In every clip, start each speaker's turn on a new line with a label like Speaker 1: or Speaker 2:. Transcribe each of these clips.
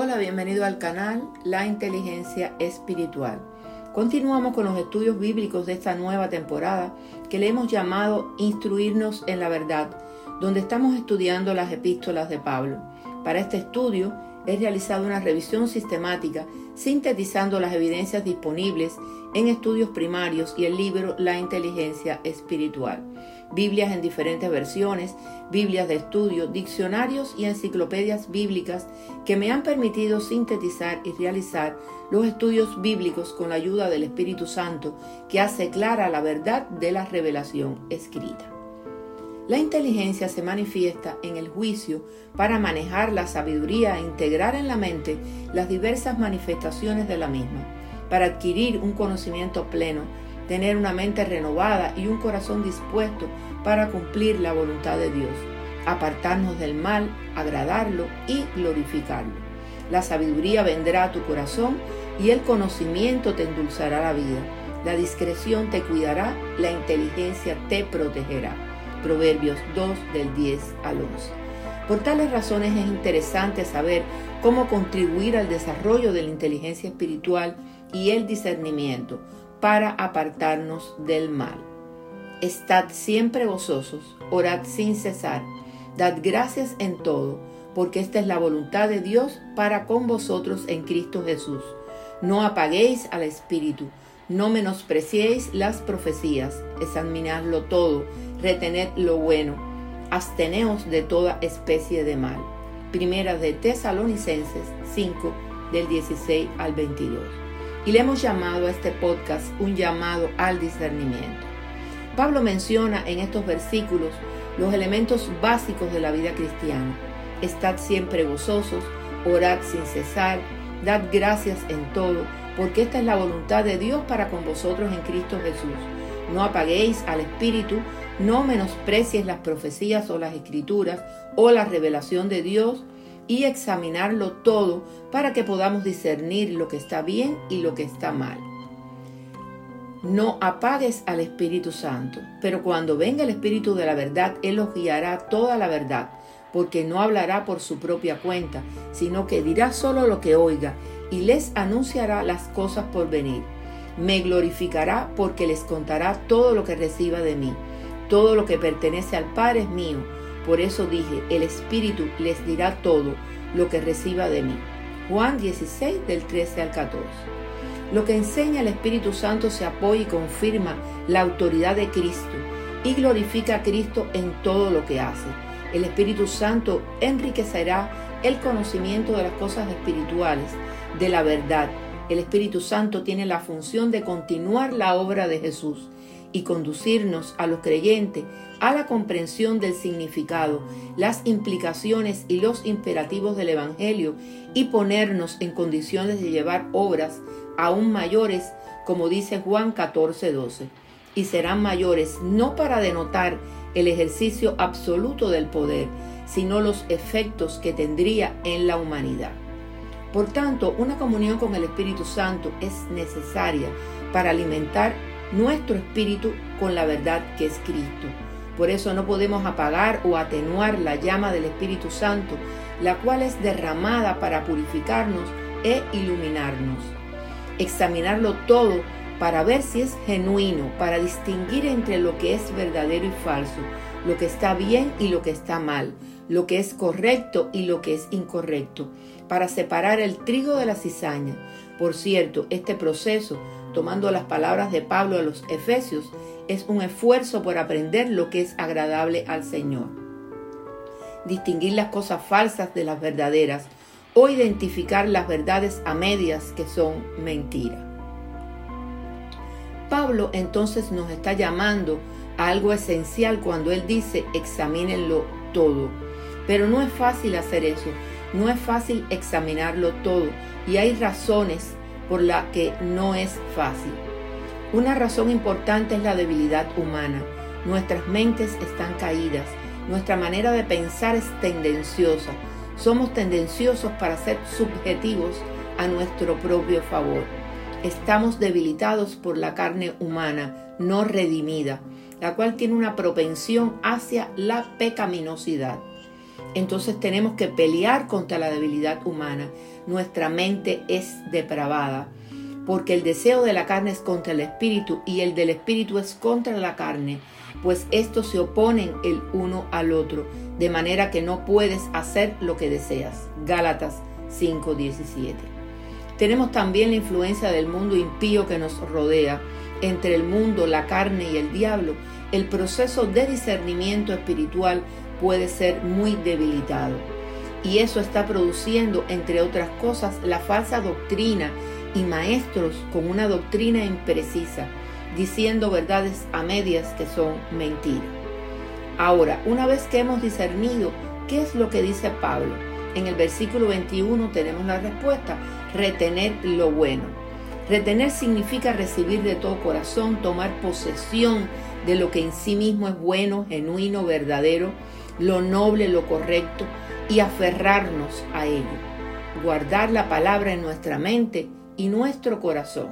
Speaker 1: Hola, bienvenido al canal La Inteligencia Espiritual. Continuamos con los estudios bíblicos de esta nueva temporada que le hemos llamado Instruirnos en la Verdad, donde estamos estudiando las epístolas de Pablo. Para este estudio he realizado una revisión sistemática sintetizando las evidencias disponibles en estudios primarios y el libro La inteligencia espiritual. Biblias en diferentes versiones, Biblias de estudio, diccionarios y enciclopedias bíblicas que me han permitido sintetizar y realizar los estudios bíblicos con la ayuda del Espíritu Santo que hace clara la verdad de la revelación escrita. La inteligencia se manifiesta en el juicio para manejar la sabiduría e integrar en la mente las diversas manifestaciones de la misma, para adquirir un conocimiento pleno, tener una mente renovada y un corazón dispuesto para cumplir la voluntad de Dios, apartarnos del mal, agradarlo y glorificarlo. La sabiduría vendrá a tu corazón y el conocimiento te endulzará la vida. La discreción te cuidará, la inteligencia te protegerá. Proverbios 2 del 10 al 11. Por tales razones es interesante saber cómo contribuir al desarrollo de la inteligencia espiritual y el discernimiento para apartarnos del mal. Estad siempre gozosos, orad sin cesar, dad gracias en todo, porque esta es la voluntad de Dios para con vosotros en Cristo Jesús. No apaguéis al Espíritu, no menospreciéis las profecías, examinadlo todo, retened lo bueno, absteneos de toda especie de mal. Primera de Tesalonicenses 5 del 16 al 22. Y le hemos llamado a este podcast un llamado al discernimiento. Pablo menciona en estos versículos los elementos básicos de la vida cristiana. Estad siempre gozosos, orad sin cesar, dad gracias en todo, porque esta es la voluntad de Dios para con vosotros en Cristo Jesús. No apaguéis al Espíritu, no menosprecies las profecías o las escrituras o la revelación de Dios y examinarlo todo para que podamos discernir lo que está bien y lo que está mal. No apagues al Espíritu Santo, pero cuando venga el Espíritu de la verdad, Él os guiará toda la verdad, porque no hablará por su propia cuenta, sino que dirá solo lo que oiga y les anunciará las cosas por venir. Me glorificará porque les contará todo lo que reciba de mí. Todo lo que pertenece al Padre es mío. Por eso dije, el Espíritu les dirá todo lo que reciba de mí. Juan 16 del 13 al 14. Lo que enseña el Espíritu Santo se apoya y confirma la autoridad de Cristo y glorifica a Cristo en todo lo que hace. El Espíritu Santo enriquecerá el conocimiento de las cosas espirituales de la verdad. El Espíritu Santo tiene la función de continuar la obra de Jesús y conducirnos a los creyentes a la comprensión del significado, las implicaciones y los imperativos del Evangelio y ponernos en condiciones de llevar obras aún mayores, como dice Juan 14:12, y serán mayores no para denotar el ejercicio absoluto del poder, sino los efectos que tendría en la humanidad. Por tanto, una comunión con el Espíritu Santo es necesaria para alimentar nuestro espíritu con la verdad que es Cristo. Por eso no podemos apagar o atenuar la llama del Espíritu Santo, la cual es derramada para purificarnos e iluminarnos. Examinarlo todo para ver si es genuino, para distinguir entre lo que es verdadero y falso, lo que está bien y lo que está mal, lo que es correcto y lo que es incorrecto, para separar el trigo de la cizaña. Por cierto, este proceso, tomando las palabras de Pablo a los Efesios, es un esfuerzo por aprender lo que es agradable al Señor. Distinguir las cosas falsas de las verdaderas o identificar las verdades a medias que son mentiras. Pablo entonces nos está llamando a algo esencial cuando él dice examínenlo todo. Pero no es fácil hacer eso, no es fácil examinarlo todo y hay razones por las que no es fácil. Una razón importante es la debilidad humana. Nuestras mentes están caídas, nuestra manera de pensar es tendenciosa. Somos tendenciosos para ser subjetivos a nuestro propio favor. Estamos debilitados por la carne humana, no redimida, la cual tiene una propensión hacia la pecaminosidad. entonces tenemos que pelear contra la debilidad humana. Nuestra mente es depravada, porque el deseo de la carne es contra el espíritu y el del espíritu es contra la carne, pues estos se oponen el uno al otro, de manera que no puedes hacer lo que deseas. Gálatas 5:17. Tenemos también la influencia del mundo impío que nos rodea, entre el mundo, la carne y el diablo. El proceso de discernimiento espiritual puede ser muy debilitado. Y eso está produciendo, entre otras cosas, la falsa doctrina y maestros con una doctrina imprecisa, diciendo verdades a medias que son mentiras. Ahora, una vez que hemos discernido qué es lo que dice Pablo, en el versículo 21 tenemos la respuesta, retener lo bueno. Retener significa recibir de todo corazón, tomar posesión de lo que en sí mismo es bueno, genuino, verdadero, lo noble, lo correcto y aferrarnos a ello. Guardar la palabra en nuestra mente y nuestro corazón.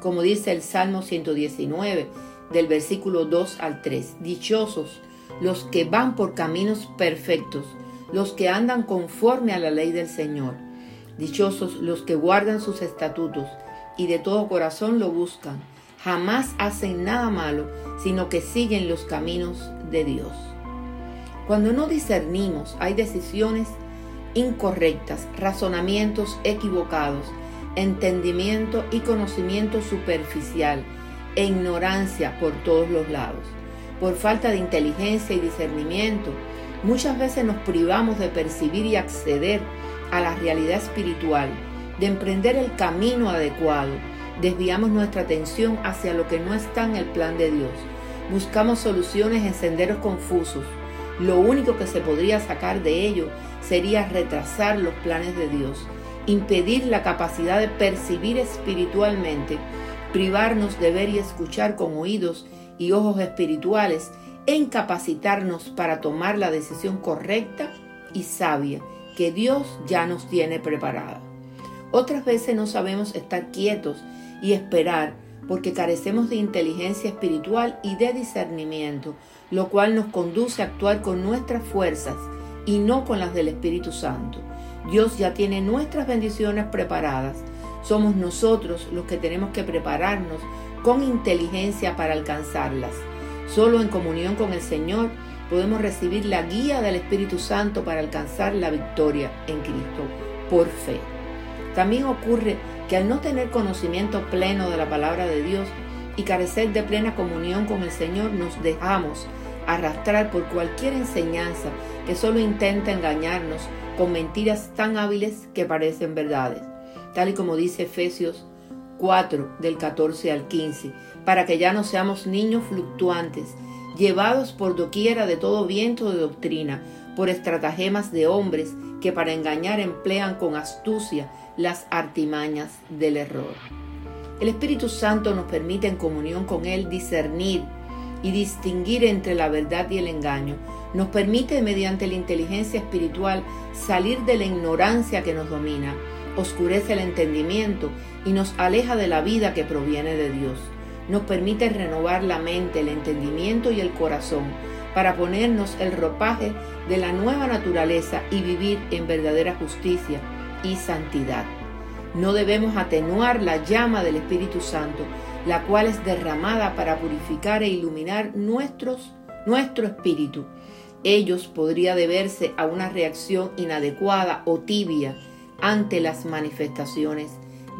Speaker 1: Como dice el Salmo 119 del versículo 2 al 3. Dichosos los que van por caminos perfectos, los que andan conforme a la ley del Señor. Dichosos los que guardan sus estatutos y de todo corazón lo buscan. Jamás hacen nada malo, sino que siguen los caminos de Dios. Cuando no discernimos, hay decisiones incorrectas, razonamientos equivocados, entendimiento y conocimiento superficial e ignorancia por todos los lados. Por falta de inteligencia y discernimiento, muchas veces nos privamos de percibir y acceder a la realidad espiritual, de emprender el camino adecuado. Desviamos nuestra atención hacia lo que no está en el plan de Dios. Buscamos soluciones en senderos confusos lo único que se podría sacar de ello sería retrasar los planes de Dios, impedir la capacidad de percibir espiritualmente, privarnos de ver y escuchar con oídos y ojos espirituales e incapacitarnos para tomar la decisión correcta y sabia que Dios ya nos tiene preparada. Otras veces no sabemos estar quietos y esperar porque carecemos de inteligencia espiritual y de discernimiento, lo cual nos conduce a actuar con nuestras fuerzas y no con las del Espíritu Santo. Dios ya tiene nuestras bendiciones preparadas. Somos nosotros los que tenemos que prepararnos con inteligencia para alcanzarlas. Solo en comunión con el Señor podemos recibir la guía del Espíritu Santo para alcanzar la victoria en Cristo por fe. También ocurre que al no tener conocimiento pleno de la palabra de Dios y carecer de plena comunión con el Señor, nos dejamos arrastrar por cualquier enseñanza que solo intenta engañarnos con mentiras tan hábiles que parecen verdades, tal y como dice Efesios 4 del 14 al 15, para que ya no seamos niños fluctuantes, llevados por doquiera de todo viento de doctrina, por estratagemas de hombres que para engañar emplean con astucia las artimañas del error. El Espíritu Santo nos permite en comunión con Él discernir y distinguir entre la verdad y el engaño. Nos permite mediante la inteligencia espiritual salir de la ignorancia que nos domina, oscurece el entendimiento y nos aleja de la vida que proviene de Dios. Nos permite renovar la mente, el entendimiento y el corazón para ponernos el ropaje de la nueva naturaleza y vivir en verdadera justicia y santidad. No debemos atenuar la llama del Espíritu Santo, la cual es derramada para purificar e iluminar nuestros, nuestro espíritu. Ellos podría deberse a una reacción inadecuada o tibia ante las manifestaciones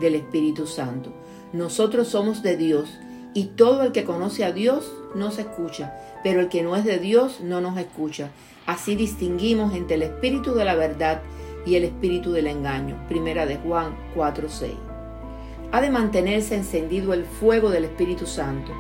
Speaker 1: del Espíritu Santo. Nosotros somos de Dios y todo el que conoce a Dios nos escucha, pero el que no es de Dios no nos escucha. Así distinguimos entre el espíritu de la verdad y el espíritu del engaño. Primera de Juan 4:6. Ha de mantenerse encendido el fuego del Espíritu Santo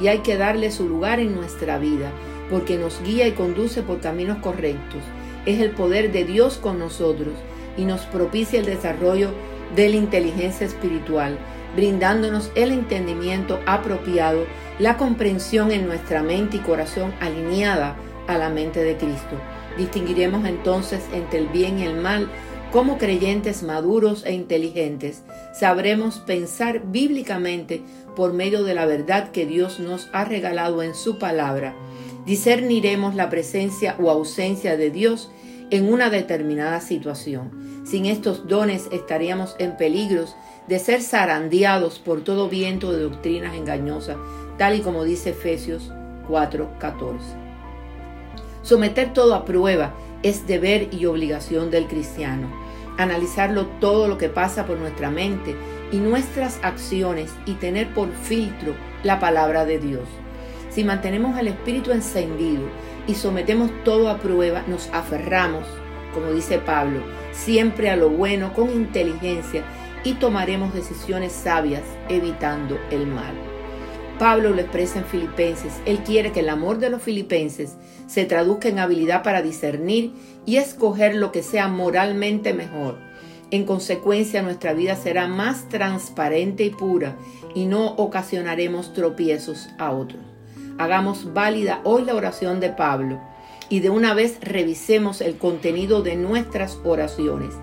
Speaker 1: y hay que darle su lugar en nuestra vida, porque nos guía y conduce por caminos correctos. Es el poder de Dios con nosotros y nos propicia el desarrollo de la inteligencia espiritual, brindándonos el entendimiento apropiado, la comprensión en nuestra mente y corazón alineada a la mente de Cristo. Distinguiremos entonces entre el bien y el mal como creyentes maduros e inteligentes. Sabremos pensar bíblicamente por medio de la verdad que Dios nos ha regalado en su palabra. Discerniremos la presencia o ausencia de Dios en una determinada situación. Sin estos dones estaríamos en peligros de ser zarandeados por todo viento de doctrinas engañosas, tal y como dice Efesios 4:14. Someter todo a prueba es deber y obligación del cristiano. Analizarlo todo lo que pasa por nuestra mente y nuestras acciones y tener por filtro la palabra de Dios. Si mantenemos el espíritu encendido y sometemos todo a prueba, nos aferramos, como dice Pablo, siempre a lo bueno con inteligencia y tomaremos decisiones sabias evitando el mal. Pablo lo expresa en Filipenses. Él quiere que el amor de los filipenses se traduzca en habilidad para discernir y escoger lo que sea moralmente mejor. En consecuencia, nuestra vida será más transparente y pura y no ocasionaremos tropiezos a otros. Hagamos válida hoy la oración de Pablo y de una vez revisemos el contenido de nuestras oraciones.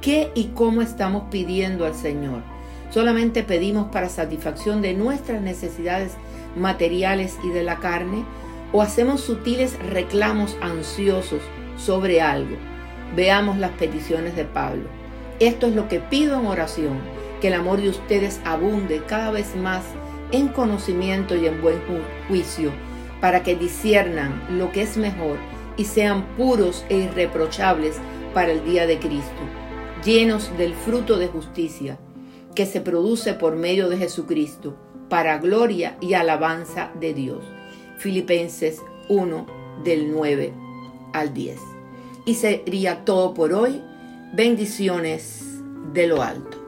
Speaker 1: ¿Qué y cómo estamos pidiendo al Señor? Solamente pedimos para satisfacción de nuestras necesidades materiales y de la carne o hacemos sutiles reclamos ansiosos sobre algo. Veamos las peticiones de Pablo. Esto es lo que pido en oración, que el amor de ustedes abunde cada vez más en conocimiento y en buen juicio, para que disiernan lo que es mejor y sean puros e irreprochables para el día de Cristo, llenos del fruto de justicia que se produce por medio de Jesucristo, para gloria y alabanza de Dios. Filipenses 1 del 9 al 10. Y sería todo por hoy. Bendiciones de lo alto.